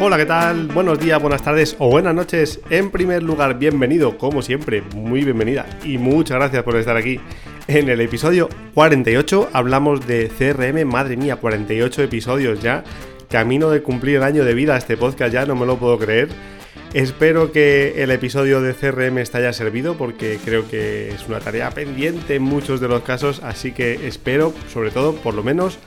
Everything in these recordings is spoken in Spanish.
Hola, ¿qué tal? Buenos días, buenas tardes o buenas noches. En primer lugar, bienvenido, como siempre, muy bienvenida y muchas gracias por estar aquí. En el episodio 48 hablamos de CRM, madre mía, 48 episodios ya. Camino de cumplir el año de vida este podcast, ya no me lo puedo creer. Espero que el episodio de CRM te haya servido porque creo que es una tarea pendiente en muchos de los casos, así que espero, sobre todo, por lo menos,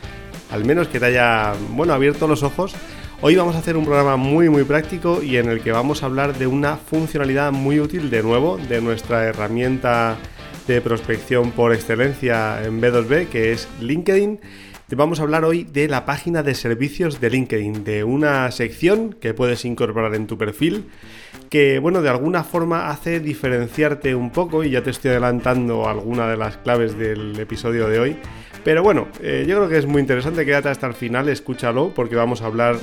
al menos que te haya, bueno, abierto los ojos Hoy vamos a hacer un programa muy muy práctico y en el que vamos a hablar de una funcionalidad muy útil de nuevo de nuestra herramienta de prospección por excelencia en B2B que es LinkedIn. Vamos a hablar hoy de la página de servicios de LinkedIn, de una sección que puedes incorporar en tu perfil que, bueno, de alguna forma hace diferenciarte un poco y ya te estoy adelantando alguna de las claves del episodio de hoy. Pero bueno, eh, yo creo que es muy interesante, quédate hasta el final, escúchalo, porque vamos a hablar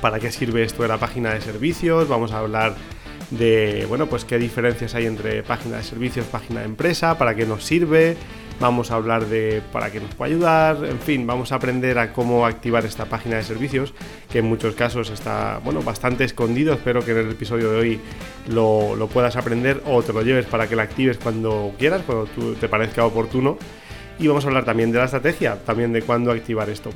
para qué sirve esto de la página de servicios, vamos a hablar de, bueno, pues qué diferencias hay entre página de servicios, página de empresa, para qué nos sirve, vamos a hablar de para qué nos puede ayudar, en fin, vamos a aprender a cómo activar esta página de servicios, que en muchos casos está, bueno, bastante escondido, espero que en el episodio de hoy lo, lo puedas aprender o te lo lleves para que la actives cuando quieras, cuando te parezca oportuno. Y vamos a hablar también de la estrategia, también de cuándo activar esto.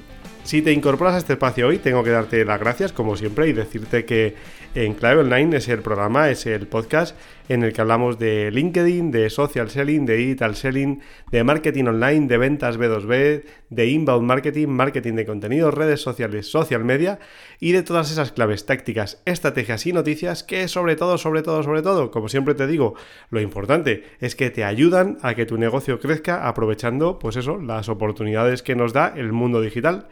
Si te incorporas a este espacio hoy, tengo que darte las gracias, como siempre, y decirte que en Clave Online es el programa, es el podcast en el que hablamos de LinkedIn, de social selling, de digital selling, de marketing online, de ventas B2B, de inbound marketing, marketing de contenido, redes sociales, social media y de todas esas claves, tácticas, estrategias y noticias que sobre todo, sobre todo, sobre todo, como siempre te digo, lo importante es que te ayudan a que tu negocio crezca aprovechando, pues eso, las oportunidades que nos da el mundo digital.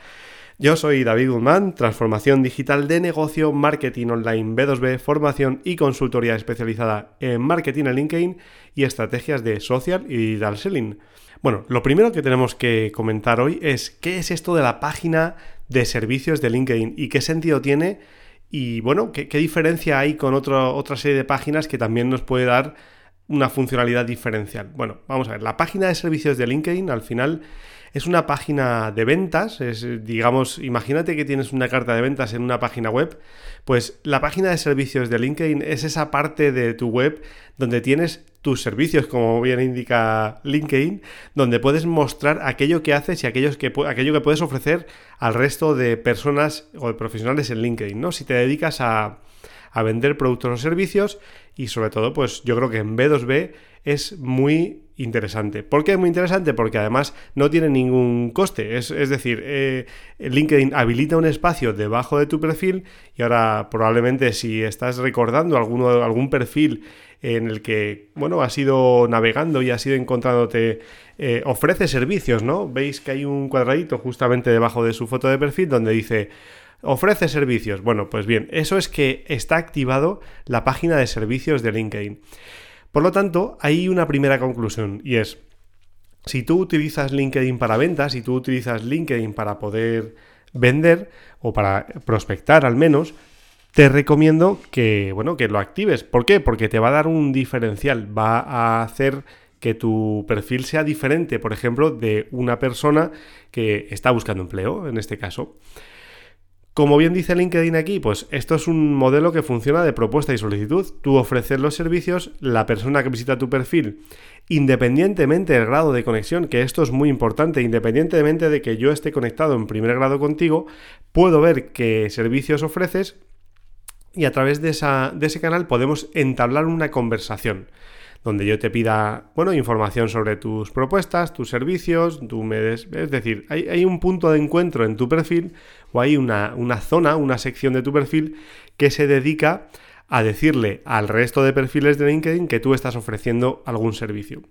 Yo soy David Guzmán, transformación digital de negocio, marketing online B2B, formación y consultoría especializada en marketing en LinkedIn y estrategias de social y digital selling. Bueno, lo primero que tenemos que comentar hoy es qué es esto de la página de servicios de LinkedIn y qué sentido tiene y bueno, qué, diferencia hay con otra serie de páginas que también nos puede dar una funcionalidad diferencial. Bueno, vamos a ver, la página de servicios de LinkedIn al final es una página de ventas, es, digamos, imagínate que tienes una carta de ventas en una página web, pues la página de servicios de LinkedIn es esa parte de tu web donde tienes tus servicios, como bien indica LinkedIn, donde puedes mostrar aquello que haces y aquellos que, aquello que puedes ofrecer al resto de personas o de profesionales en LinkedIn, ¿no? Si te dedicas a, a vender productos o servicios y sobre todo, pues yo creo que en B2B es muy interesante. ¿Por qué es muy interesante? Porque además no tiene ningún coste. Es, decir, eh, LinkedIn habilita un espacio debajo de tu perfil y ahora probablemente si estás recordando alguno, algún perfil en el que, bueno, has ido navegando y has ido encontrándote, eh, ofrece servicios, ¿no? Veis que hay un cuadradito justamente debajo de su foto de perfil donde dice ofrece servicios. Bueno, pues bien, eso es que está activado la página de servicios de LinkedIn. Por lo tanto, hay una primera conclusión y es, si tú utilizas LinkedIn para ventas, si tú utilizas LinkedIn para poder vender o para prospectar al menos, te recomiendo que, bueno, que lo actives. ¿Por qué? Porque te va a dar un diferencial, va a hacer que tu perfil sea diferente, por ejemplo, de una persona que está buscando empleo, en este caso. Como bien dice LinkedIn aquí, pues esto es un modelo que funciona de propuesta y solicitud. Tú ofreces los servicios, la persona que visita tu perfil, independientemente del grado de conexión, que esto es muy importante, independientemente de que yo esté conectado en primer grado contigo, puedo ver qué servicios ofreces y a través de, de ese canal podemos entablar una conversación donde yo te pida, bueno, información sobre tus propuestas, tus servicios, tú me es decir, hay, un punto de encuentro en tu perfil o hay una, una zona, una sección de tu perfil que se dedica a decirle al resto de perfiles de LinkedIn que tú estás ofreciendo algún servicio.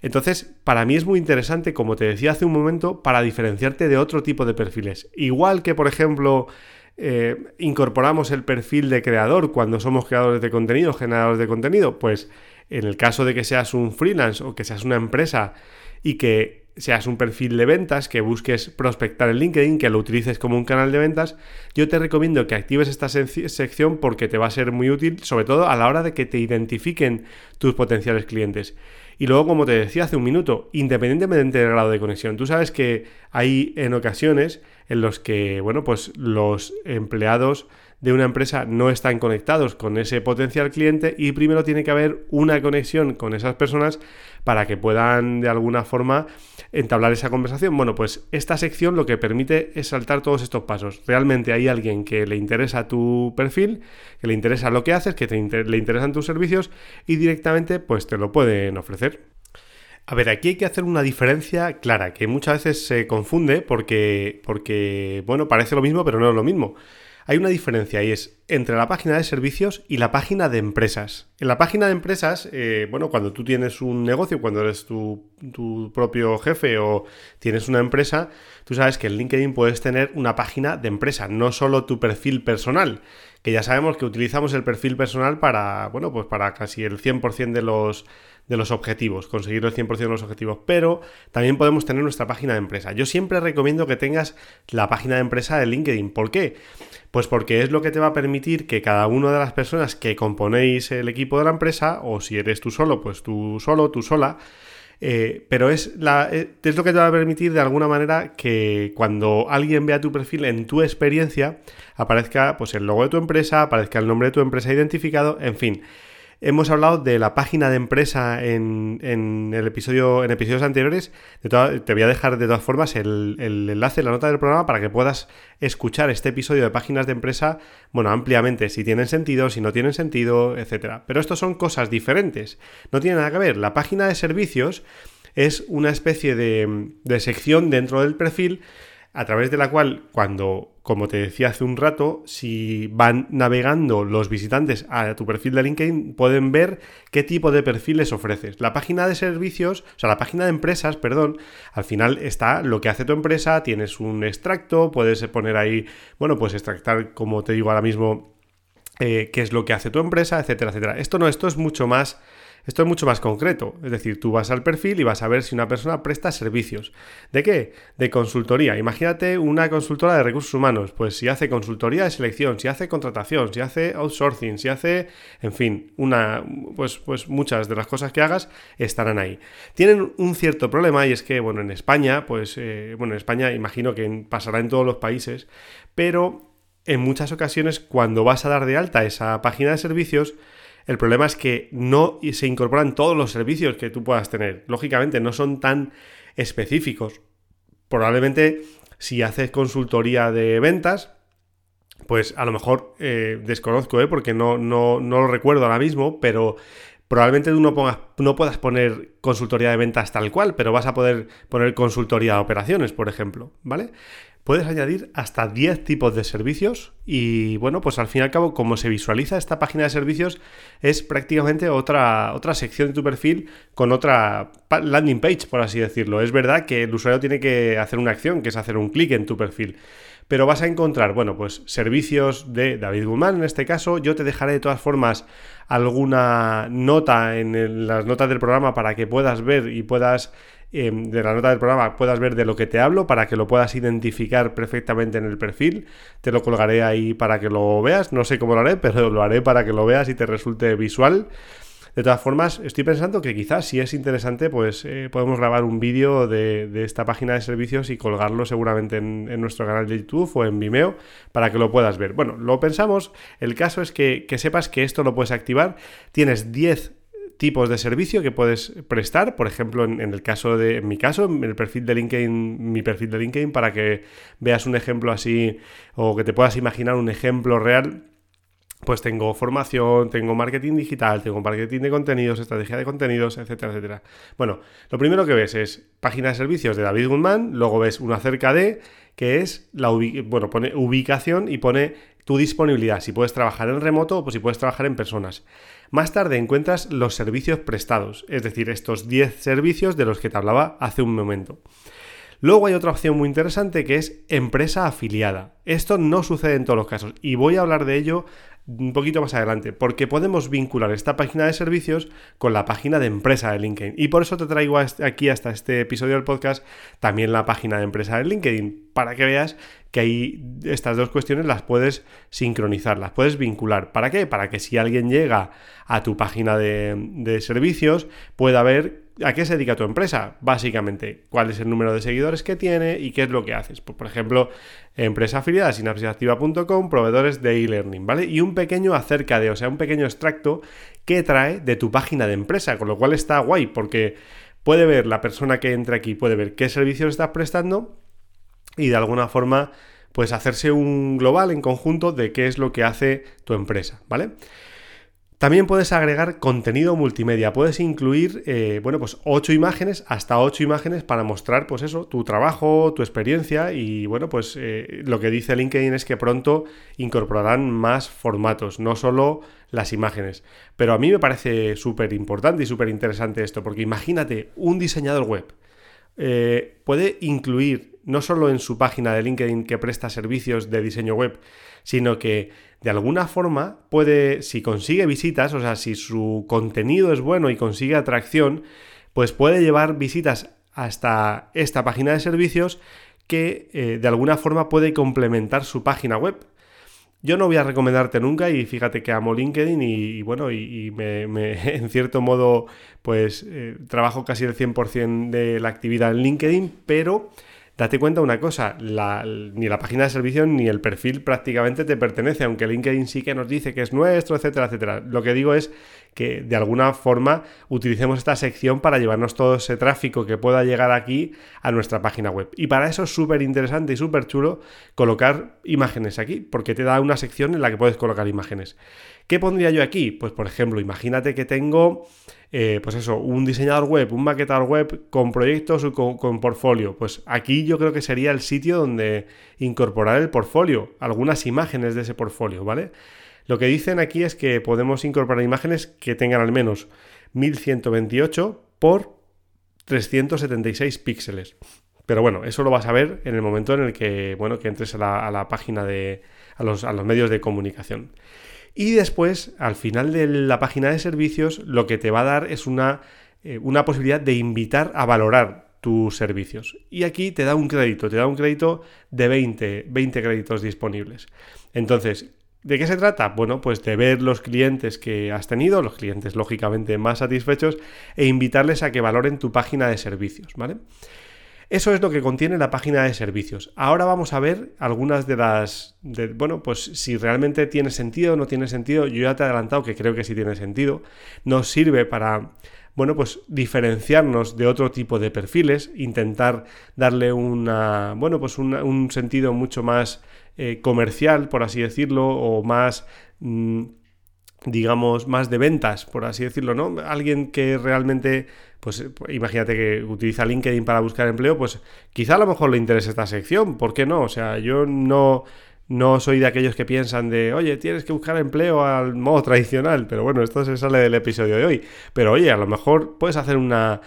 Entonces, para mí es muy interesante, como te decía hace un momento, para diferenciarte de otro tipo de perfiles. Igual que, por ejemplo, eh, incorporamos el perfil de creador cuando somos creadores de contenido, generadores de contenido, pues en el caso de que seas un freelance o que seas una empresa y que seas un perfil de ventas, que busques prospectar en LinkedIn, que lo utilices como un canal de ventas, yo te recomiendo que actives esta sección porque te va a ser muy útil, sobre todo a la hora de que te identifiquen tus potenciales clientes. Y luego, como te decía hace un minuto, independientemente del grado de conexión, tú sabes que hay en ocasiones en los que, bueno, pues los empleados de una empresa no están conectados con ese potencial cliente y primero tiene que haber una conexión con esas personas para que puedan de alguna forma entablar esa conversación. Bueno, pues esta sección lo que permite es saltar todos estos pasos. Realmente hay alguien que le interesa tu perfil, que le interesa lo que haces, que le interesan tus servicios y directamente pues te lo pueden ofrecer. A ver, aquí hay que hacer una diferencia clara, que muchas veces se confunde porque, porque bueno, parece lo mismo, pero no es lo mismo hay una diferencia y es entre la página de servicios y la página de empresas. En la página de empresas, eh, bueno, cuando tú tienes un negocio, cuando eres tu, tu, propio jefe o tienes una empresa, tú sabes que en LinkedIn puedes tener una página de empresa, no solo tu perfil personal, que ya sabemos que utilizamos el perfil personal para, bueno, pues para casi el 100% de los de los objetivos, conseguir el 100% de los objetivos, pero también podemos tener nuestra página de empresa. Yo siempre recomiendo que tengas la página de empresa de LinkedIn. ¿Por qué? Pues porque es lo que te va a permitir que cada una de las personas que componéis el equipo de la empresa, o si eres tú solo, pues tú solo, tú sola, eh, pero es, la, eh, es lo que te va a permitir de alguna manera que cuando alguien vea tu perfil en tu experiencia aparezca pues el logo de tu empresa, aparezca el nombre de tu empresa identificado, en fin. Hemos hablado de la página de empresa en, el episodio, en episodios anteriores. te voy a dejar de todas formas el, el, enlace, la nota del programa para que puedas escuchar este episodio de páginas de empresa, bueno, ampliamente, si tienen sentido, si no tienen sentido, etcétera. Pero esto son cosas diferentes. No tiene nada que ver. La página de servicios es una especie de, de sección dentro del perfil a través de la cual cuando, como te decía hace un rato, si van navegando los visitantes a tu perfil de LinkedIn, pueden ver qué tipo de perfiles ofreces. La página de servicios, o sea, la página de empresas, perdón, al final está lo que hace tu empresa, tienes un extracto, puedes poner ahí, bueno, pues extractar, como te digo ahora mismo, eh, qué es lo que hace tu empresa, etcétera, etcétera. Esto no, esto es mucho más esto es mucho más concreto, es decir, tú vas al perfil y vas a ver si una persona presta servicios. ¿De qué? De consultoría. Imagínate una consultora de recursos humanos, pues si hace consultoría de selección, si hace contratación, si hace outsourcing, si hace, en fin, una, pues, pues muchas de las cosas que hagas estarán ahí. Tienen un cierto problema y es que, bueno, en España, pues, eh, bueno, en España imagino que pasará en todos los países, pero en muchas ocasiones cuando vas a dar de alta esa página de servicios, el problema es que no se incorporan todos los servicios que tú puedas tener. Lógicamente, no son tan específicos. Probablemente si haces consultoría de ventas, pues a lo mejor eh, desconozco, ¿eh? porque no, no, no, lo recuerdo ahora mismo, pero probablemente tú no, puedas poner consultoría de ventas tal cual, pero vas a poder poner consultoría de operaciones, por ejemplo, ¿vale? Puedes añadir hasta 10 tipos de servicios y bueno, pues al fin y al cabo, como se visualiza esta página de servicios, es prácticamente otra, otra sección de tu perfil con otra landing page, por así decirlo. Es verdad que el usuario tiene que hacer una acción, que es hacer un clic en tu perfil. Pero vas a encontrar, bueno, pues servicios de David Guzmán en este caso. Yo te dejaré de todas formas alguna nota en las notas del programa para que puedas ver y puedas Em, de la nota del programa puedas ver de lo que te hablo para que lo puedas identificar perfectamente en el perfil. Te lo colgaré ahí para que lo veas. No sé cómo lo haré, pero lo haré para que lo veas y te resulte visual. De todas formas, estoy pensando que quizás si es interesante, pues eh, podemos grabar un vídeo de, esta página de servicios y colgarlo seguramente en, en, nuestro canal de YouTube o en Vimeo para que lo puedas ver. Bueno, lo pensamos. El caso es que, que sepas que esto lo puedes activar. Tienes 10 tipos de servicio que puedes prestar. Por ejemplo, en, el caso de, mi caso, en el perfil de LinkedIn, mi perfil de LinkedIn, para que veas un ejemplo así o que te puedas imaginar un ejemplo real. Pues tengo formación, tengo marketing digital, tengo marketing de contenidos, estrategia de contenidos, etcétera, etcétera. Bueno, lo primero que ves es página de servicios de David Guzmán, luego ves una acerca de, que es la bueno, pone ubicación y pone tu disponibilidad, si puedes trabajar en remoto o si puedes trabajar en personas. Más tarde encuentras los servicios prestados, es decir, estos 10 servicios de los que te hablaba hace un momento. Luego hay otra opción muy interesante que es empresa afiliada. Esto no sucede en todos los casos y voy a hablar de ello un poquito más adelante, porque podemos vincular esta página de servicios con la página de empresa de LinkedIn. Y por eso te traigo aquí hasta este episodio del podcast también la página de empresa de LinkedIn, para que veas que ahí estas dos cuestiones las puedes sincronizar, las puedes vincular. ¿Para qué? Para que si alguien llega a tu página de, de servicios pueda ver ¿A qué se dedica tu empresa? Básicamente, cuál es el número de seguidores que tiene y qué es lo que haces. Pues, por ejemplo, empresa afiliada, sinapsisactiva.com, proveedores de e-learning, ¿vale? Y un pequeño acerca de, o sea, un pequeño extracto que trae de tu página de empresa, con lo cual está guay, porque puede ver la persona que entra aquí, puede ver qué servicios estás prestando y de alguna forma, pues hacerse un global en conjunto de qué es lo que hace tu empresa, ¿vale? También puedes agregar contenido multimedia. Puedes incluir, eh, bueno, pues 8 imágenes, hasta 8 imágenes para mostrar, pues eso, tu trabajo, tu experiencia y, bueno, pues eh, lo que dice LinkedIn es que pronto incorporarán más formatos, no solo las imágenes. Pero a mí me parece súper importante y súper interesante esto, porque imagínate un diseñador web. Eh, puede incluir no solo en su página de LinkedIn que presta servicios de diseño web, sino que de alguna forma puede, si consigue visitas, o sea, si su contenido es bueno y consigue atracción, pues puede llevar visitas hasta esta página de servicios que eh, de alguna forma puede complementar su página web. Yo no voy a recomendarte nunca y fíjate que amo LinkedIn y, bueno, y, me, en cierto modo pues eh, trabajo casi el 100% de la actividad en LinkedIn, pero date cuenta una cosa, ni la página de servicio ni el perfil prácticamente te pertenece, aunque LinkedIn sí que nos dice que es nuestro, etcétera, etcétera. Lo que digo es que de alguna forma utilicemos esta sección para llevarnos todo ese tráfico que pueda llegar aquí a nuestra página web. Y para eso es súper interesante y súper chulo colocar imágenes aquí, porque te da una sección en la que puedes colocar imágenes. ¿Qué pondría yo aquí? Pues por ejemplo, imagínate que tengo, eh, pues eso, un diseñador web, un maquetador web con proyectos o con, portfolio. Pues aquí yo creo que sería el sitio donde incorporar el portfolio, algunas imágenes de ese portfolio, ¿vale? Lo que dicen aquí es que podemos incorporar imágenes que tengan al menos 1128 por 376 píxeles. Pero bueno, eso lo vas a ver en el momento en el que, bueno, que entres a la, página de, a los, a los medios de comunicación. Y después, al final de la página de servicios, lo que te va a dar es una, eh, una posibilidad de invitar a valorar tus servicios. Y aquí te da un crédito, te da un crédito de 20, 20 créditos disponibles. Entonces, ¿de qué se trata? Bueno, pues de ver los clientes que has tenido, los clientes lógicamente más satisfechos, e invitarles a que valoren tu página de servicios, ¿vale? Eso es lo que contiene la página de servicios. Ahora vamos a ver algunas de las... bueno, pues si realmente tiene sentido o no tiene sentido. Yo ya te he adelantado que creo que sí tiene sentido. Nos sirve para bueno, pues diferenciarnos de otro tipo de perfiles, intentar darle una, bueno, pues un sentido mucho más eh, comercial, por así decirlo, o más mm, digamos, más de ventas, por así decirlo, ¿no? Alguien que realmente, pues imagínate que utiliza LinkedIn para buscar empleo, pues quizá a lo mejor le interese esta sección, ¿por qué no? O sea, yo no, no soy de aquellos que piensan de, oye, tienes que buscar empleo al modo tradicional, pero bueno, esto se sale del episodio de hoy. Pero oye, a lo mejor puedes hacer una...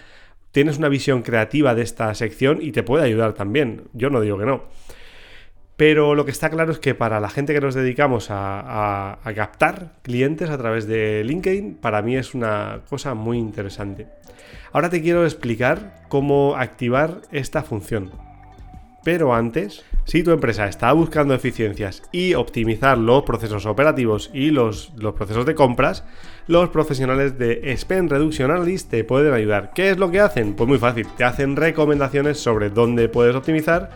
Tienes una visión creativa de esta sección y te puede ayudar también. Yo no digo que no. Pero lo que está claro es que para la gente que nos dedicamos a, captar clientes a través de LinkedIn, para mí es una cosa muy interesante. Ahora te quiero explicar cómo activar esta función. Pero antes, si tu empresa está buscando eficiencias y optimizar los procesos operativos y los, procesos de compras, los profesionales de Spend Reduction Analyst te pueden ayudar. ¿Qué es lo que hacen? Pues muy fácil, te hacen recomendaciones sobre dónde puedes optimizar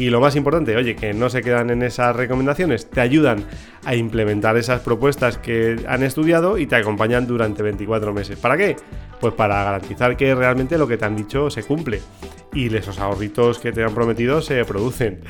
y lo más importante, oye, que no se quedan en esas recomendaciones, te ayudan a implementar esas propuestas que han estudiado y te acompañan durante 24 meses. ¿Para qué? Pues para garantizar que realmente lo que te han dicho se cumple y esos ahorritos que te han prometido se producen.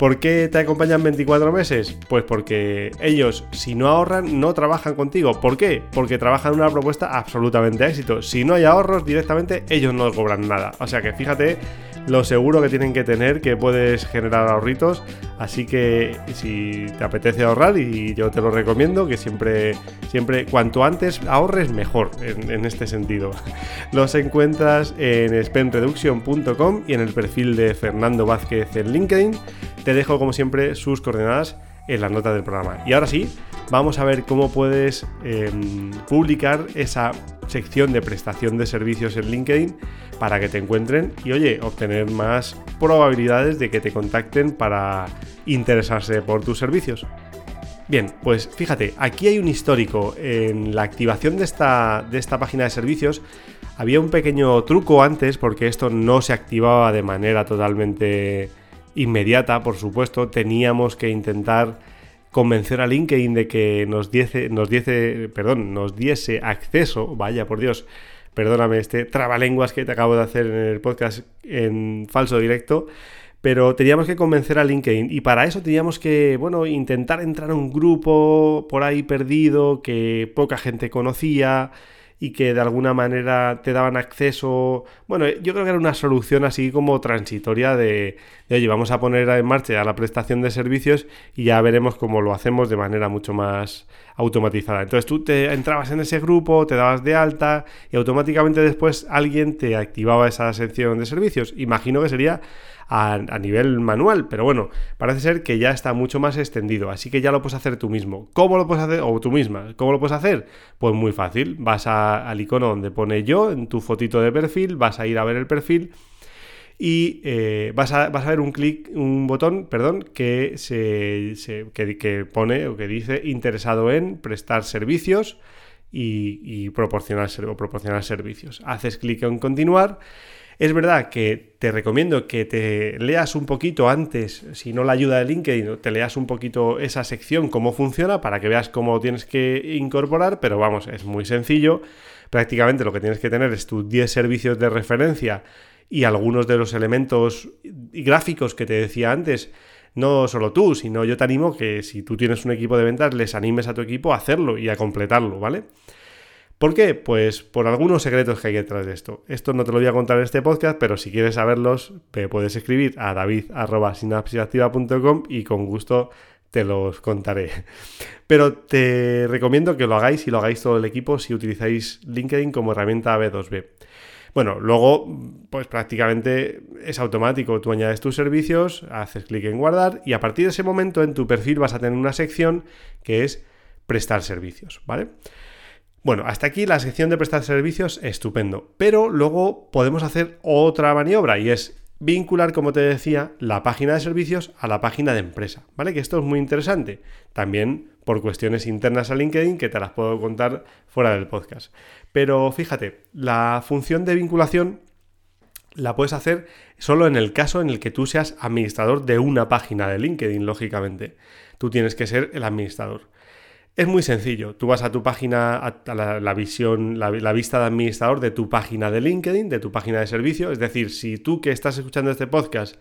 ¿Por qué te acompañan 24 meses? Pues porque ellos, si no ahorran, no trabajan contigo. ¿Por qué? Porque trabajan una propuesta absolutamente éxito. Si no hay ahorros, directamente ellos no cobran nada. O sea que fíjate lo seguro que tienen que tener que puedes generar ahorritos. Así que si te apetece ahorrar, y yo te lo recomiendo, que siempre, siempre, cuanto antes ahorres, mejor en, este sentido. Los encuentras en spendreduction.com y en el perfil de Fernando Vázquez en LinkedIn. Te dejo, como siempre, sus coordenadas en las notas del programa. Y ahora sí, vamos a ver cómo puedes em, publicar esa sección de prestación de servicios en LinkedIn para que te encuentren y oye, obtener más probabilidades de que te contacten para interesarse por tus servicios. Bien, pues fíjate, aquí hay un histórico. En la activación de esta, de esta página de servicios había un pequeño truco antes porque esto no se activaba de manera totalmente inmediata, por supuesto. Teníamos que intentar convencer a LinkedIn de que nos diese, nos diese, perdón, nos diese acceso, vaya por Dios, perdóname este trabalenguas que te acabo de hacer en el podcast en falso directo pero teníamos que convencer a LinkedIn y para eso teníamos que, bueno, intentar entrar a un grupo por ahí perdido que poca gente conocía y que de alguna manera te daban acceso. Bueno, yo creo que era una solución así como transitoria de, oye, vamos a poner en marcha ya la prestación de servicios y ya veremos cómo lo hacemos de manera mucho más automatizada. Entonces tú te entrabas en ese grupo, te dabas de alta y automáticamente después alguien te activaba esa sección de servicios. Imagino que sería a, nivel manual, pero bueno, parece ser que ya está mucho más extendido, así que ya lo puedes hacer tú mismo. ¿Cómo lo puedes hacer? O tú misma. ¿Cómo lo puedes hacer? Pues muy fácil, vas al icono donde pone yo, en tu fotito de perfil, vas a ir a ver el perfil y eh, vas, a, vas, a, ver un clic, un botón, perdón, que, se, que, pone o que dice interesado en prestar servicios y, proporcionar, proporcionar servicios. Haces clic en continuar es verdad que te recomiendo que te leas un poquito antes, si no la ayuda de LinkedIn, te leas un poquito esa sección, cómo funciona, para que veas cómo tienes que incorporar, pero vamos, es muy sencillo. Prácticamente lo que tienes que tener es tus 10 servicios de referencia y algunos de los elementos gráficos que te decía antes, no solo tú, sino yo te animo que si tú tienes un equipo de ventas, les animes a tu equipo a hacerlo y a completarlo, ¿vale? ¿Por qué? Pues por algunos secretos que hay detrás de esto. Esto no te lo voy a contar en este podcast, pero si quieres saberlos, puedes escribir a david.sinapsisactiva.com y con gusto te los contaré. Pero te recomiendo que lo hagáis y lo hagáis todo el equipo si utilizáis LinkedIn como herramienta B2B. Bueno, luego, pues prácticamente es automático. Tú añades tus servicios, haces clic en guardar y a partir de ese momento en tu perfil vas a tener una sección que es prestar servicios, ¿vale? Bueno, hasta aquí la sección de prestar servicios, estupendo. Pero luego podemos hacer otra maniobra y es vincular, como te decía, la página de servicios a la página de empresa, ¿vale? Que esto es muy interesante. También por cuestiones internas a LinkedIn que te las puedo contar fuera del podcast. Pero fíjate, la función de vinculación la puedes hacer solo en el caso en el que tú seas administrador de una página de LinkedIn, lógicamente. Tú tienes que ser el administrador. Es muy sencillo. Tú vas a tu página, a la, visión, la, vista de administrador de tu página de LinkedIn, de tu página de servicio. Es decir, si tú que estás escuchando este podcast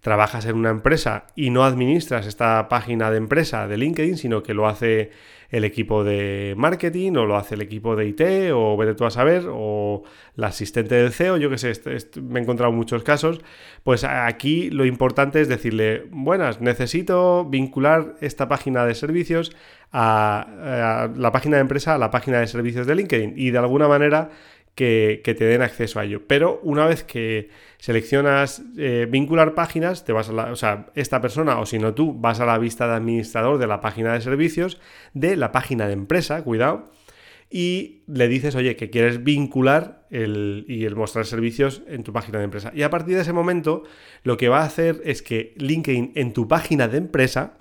trabajas en una empresa y no administras esta página de empresa de LinkedIn, sino que lo hace el equipo de marketing o lo hace el equipo de IT o vete tú a saber o la asistente del CEO, yo que sé, me he encontrado muchos casos, pues aquí lo importante es decirle, buenas, necesito vincular esta página de servicios a, la página de empresa a la página de servicios de LinkedIn y de alguna manera que, te den acceso a ello. Pero una vez que seleccionas eh, vincular páginas, te vas a o sea, esta persona o si no tú vas a la vista de administrador de la página de servicios de la página de empresa, cuidado, y le dices, oye, que quieres vincular el, y el mostrar servicios en tu página de empresa. Y a partir de ese momento, lo que va a hacer es que LinkedIn en tu página de empresa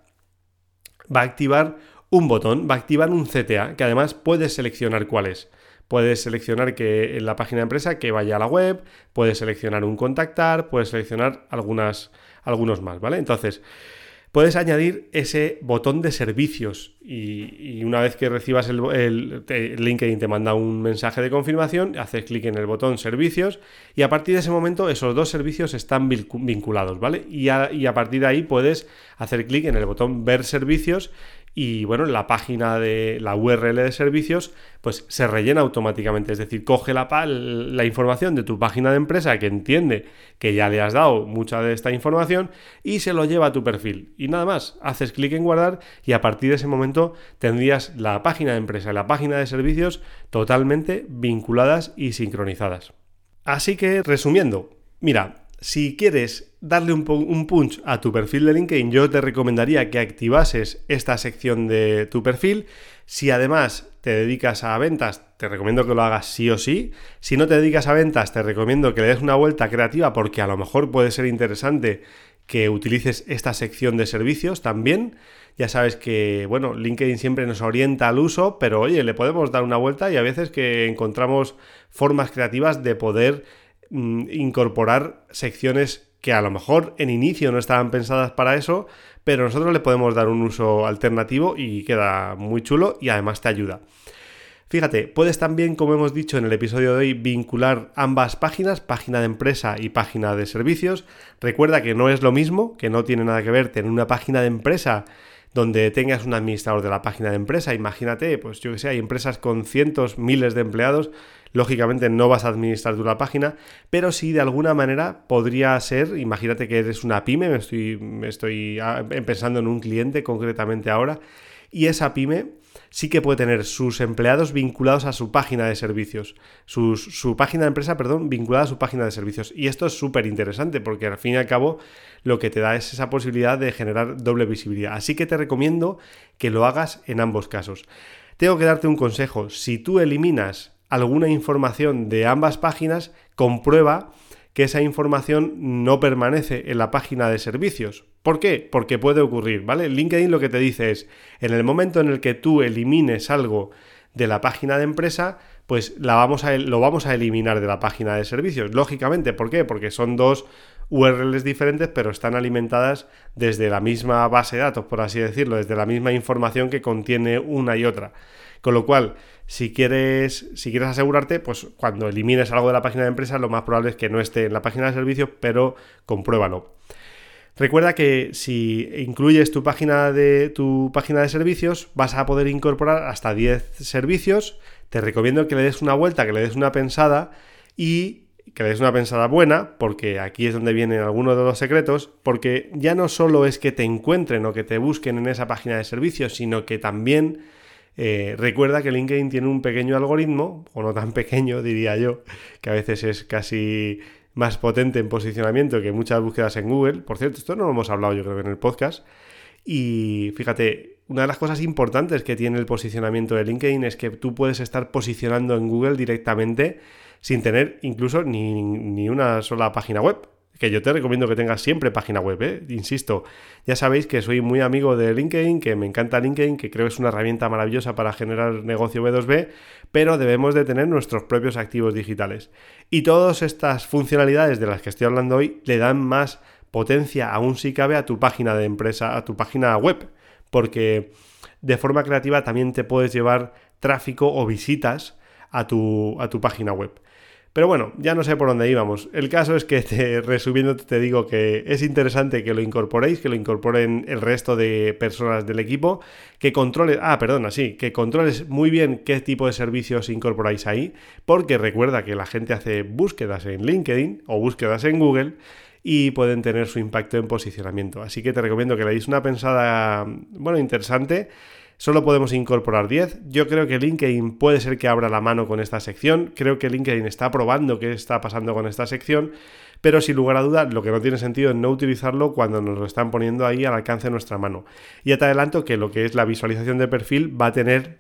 va a activar un botón, va a activar un CTA, que además puedes seleccionar cuál es. Puedes seleccionar que en la página de empresa que vaya a la web, puedes seleccionar un contactar, puedes seleccionar algunos más, ¿vale? Entonces, puedes añadir ese botón de servicios y, una vez que recibas el, LinkedIn te manda un mensaje de confirmación, haces clic en el botón servicios y a partir de ese momento esos dos servicios están vinculados, ¿vale? Y a partir de ahí puedes hacer clic en el botón ver servicios y bueno, la página de la URL de servicios pues se rellena automáticamente, es decir, coge la, la información de tu página de empresa que entiende que ya le has dado mucha de esta información y se lo lleva a tu perfil. Y nada más, haces clic en guardar y a partir de ese momento tendrías la página de empresa y la página de servicios totalmente vinculadas y sincronizadas. Así que, resumiendo, mira, si quieres darle un, un, punch a tu perfil de LinkedIn, yo te recomendaría que activases esta sección de tu perfil. Si además te dedicas a ventas, te recomiendo que lo hagas sí o sí. Si no te dedicas a ventas, te recomiendo que le des una vuelta creativa porque a lo mejor puede ser interesante que utilices esta sección de servicios también. Ya sabes que, bueno, LinkedIn siempre nos orienta al uso, pero oye, le podemos dar una vuelta y a veces que encontramos formas creativas de poder mm, incorporar secciones que a lo mejor en inicio no estaban pensadas para eso, pero nosotros le podemos dar un uso alternativo y queda muy chulo y además te ayuda. Fíjate, puedes también, como hemos dicho en el episodio de hoy, vincular ambas páginas, página de empresa y página de servicios. Recuerda que no es lo mismo, que no tiene nada que ver tener una página de empresa donde tengas un administrador de la página de empresa. Imagínate, pues yo que sé, hay empresas con cientos, miles de empleados. Lógicamente no vas a administrar tú la página, pero sí de alguna manera podría ser, imagínate que eres una pyme, me estoy, estoy ah, pensando en un cliente concretamente ahora, y esa pyme sí que puede tener sus empleados vinculados a su página de servicios, su página de empresa, perdón, vinculada a su página de servicios. Y esto es súper interesante porque al fin y al cabo lo que te da es esa posibilidad de generar doble visibilidad. Así que te recomiendo que lo hagas en ambos casos. Tengo que darte un consejo, si tú eliminas alguna información de ambas páginas, comprueba que esa información no permanece en la página de servicios. ¿Por qué? Porque puede ocurrir, ¿vale? LinkedIn lo que te dice es, en el momento en el que tú elimines algo de la página de empresa, pues la vamos a, lo vamos a eliminar de la página de servicios. Lógicamente, ¿por qué? Porque son dos URLs diferentes, pero están alimentadas desde la misma base de datos, por así decirlo, desde la misma información que contiene una y otra. Con lo cual, si quieres, si quieres asegurarte, pues cuando elimines algo de la página de empresa, lo más probable es que no esté en la página de servicios, pero compruébalo. Recuerda que si incluyes tu página de tu página de servicios, vas a poder incorporar hasta 10 servicios. Te recomiendo que le des una vuelta, que le des una pensada y que le des una pensada buena, porque aquí es donde vienen algunos de los secretos, porque ya no solo es que te encuentren o que te busquen en esa página de servicios, sino que también eh, recuerda que LinkedIn tiene un pequeño algoritmo, o no tan pequeño, diría yo, que a veces es casi más potente en posicionamiento que muchas búsquedas en Google. Por cierto, esto no lo hemos hablado yo creo en el podcast. Y fíjate, una de las cosas importantes que tiene el posicionamiento de LinkedIn es que tú puedes estar posicionando en Google directamente sin tener incluso ni, ni una sola página web que yo te recomiendo que tengas siempre página web, ¿eh? insisto, ya sabéis que soy muy amigo de LinkedIn, que me encanta LinkedIn, que creo que es una herramienta maravillosa para generar negocio B2B, pero debemos de tener nuestros propios activos digitales. Y todas estas funcionalidades de las que estoy hablando hoy le dan más potencia, aún si cabe, a tu página de empresa, a tu página web, porque de forma creativa también te puedes llevar tráfico o visitas a tu, a tu página web. Pero bueno, ya no sé por dónde íbamos. El caso es que, resumiendo, te digo que es interesante que lo incorporéis, que lo incorporen el resto de personas del equipo, que controles, ah, perdona, sí, que controles muy bien qué tipo de servicios incorporáis ahí, porque recuerda que la gente hace búsquedas en LinkedIn o búsquedas en Google y pueden tener su impacto en posicionamiento. Así que te recomiendo que le deis una pensada, bueno, interesante Solo podemos incorporar 10. Yo creo que LinkedIn puede ser que abra la mano con esta sección. Creo que LinkedIn está probando qué está pasando con esta sección. Pero sin lugar a dudas, lo que no tiene sentido es no utilizarlo cuando nos lo están poniendo ahí al alcance de nuestra mano. Ya te adelanto que lo que es la visualización de perfil va a tener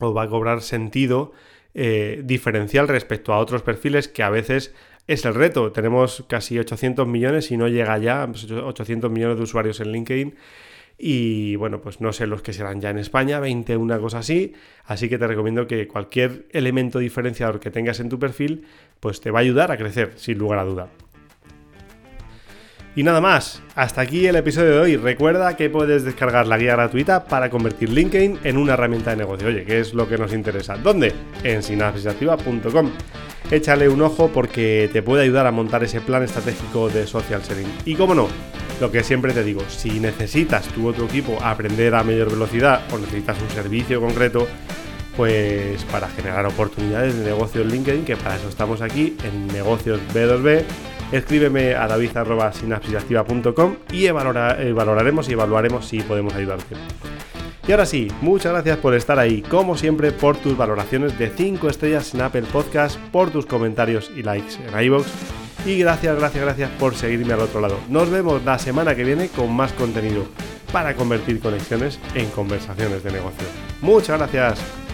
o va a cobrar sentido eh, diferencial respecto a otros perfiles que a veces es el reto. Tenemos casi 800 millones y no llega ya 800 millones de usuarios en LinkedIn y bueno, pues no sé los que serán ya en España, 20, una cosa así. Así que te recomiendo que cualquier elemento diferenciador que tengas en tu perfil, pues te va a ayudar a crecer, sin lugar a duda. Y nada más, hasta aquí el episodio de hoy. Recuerda que puedes descargar la guía gratuita para convertir LinkedIn en una herramienta de negocio. Oye, ¿qué es lo que nos interesa? ¿Dónde? En sinapsisactiva.com. Échale un ojo porque te puede ayudar a montar ese plan estratégico de social selling. Y cómo no, lo que siempre te digo, si necesitas tu otro equipo aprender a mayor velocidad o necesitas un servicio concreto, pues para generar oportunidades de negocio en LinkedIn, que para eso estamos aquí en negocios B2B, escríbeme a david.sinapsisactiva.com y valoraremos y evaluaremos si podemos ayudarte. Y ahora sí, muchas gracias por estar ahí, como siempre, por tus valoraciones de 5 estrellas en Apple Podcast, por tus comentarios y likes en iVoox Y gracias, gracias, gracias por seguirme al otro lado. Nos vemos la semana que viene con más contenido para convertir conexiones en conversaciones de negocio. Muchas gracias.